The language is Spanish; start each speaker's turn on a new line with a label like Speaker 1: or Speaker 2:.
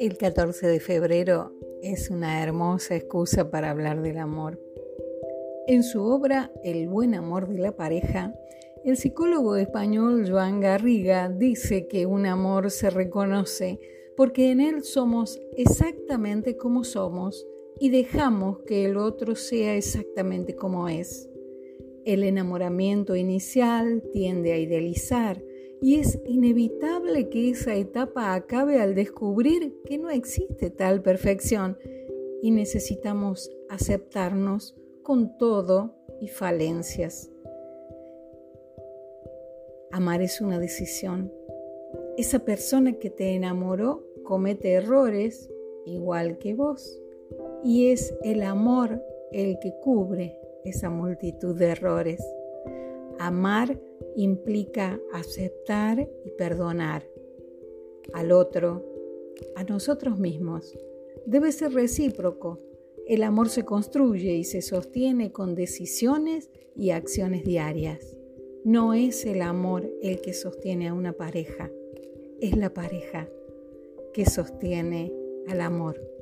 Speaker 1: El 14 de febrero es una hermosa excusa para hablar del amor. En su obra El buen amor de la pareja, el psicólogo español Joan Garriga dice que un amor se reconoce porque en él somos exactamente como somos y dejamos que el otro sea exactamente como es. El enamoramiento inicial tiende a idealizar y es inevitable que esa etapa acabe al descubrir que no existe tal perfección y necesitamos aceptarnos con todo y falencias. Amar es una decisión. Esa persona que te enamoró comete errores igual que vos y es el amor el que cubre esa multitud de errores. Amar implica aceptar y perdonar al otro, a nosotros mismos. Debe ser recíproco. El amor se construye y se sostiene con decisiones y acciones diarias. No es el amor el que sostiene a una pareja, es la pareja que sostiene al amor.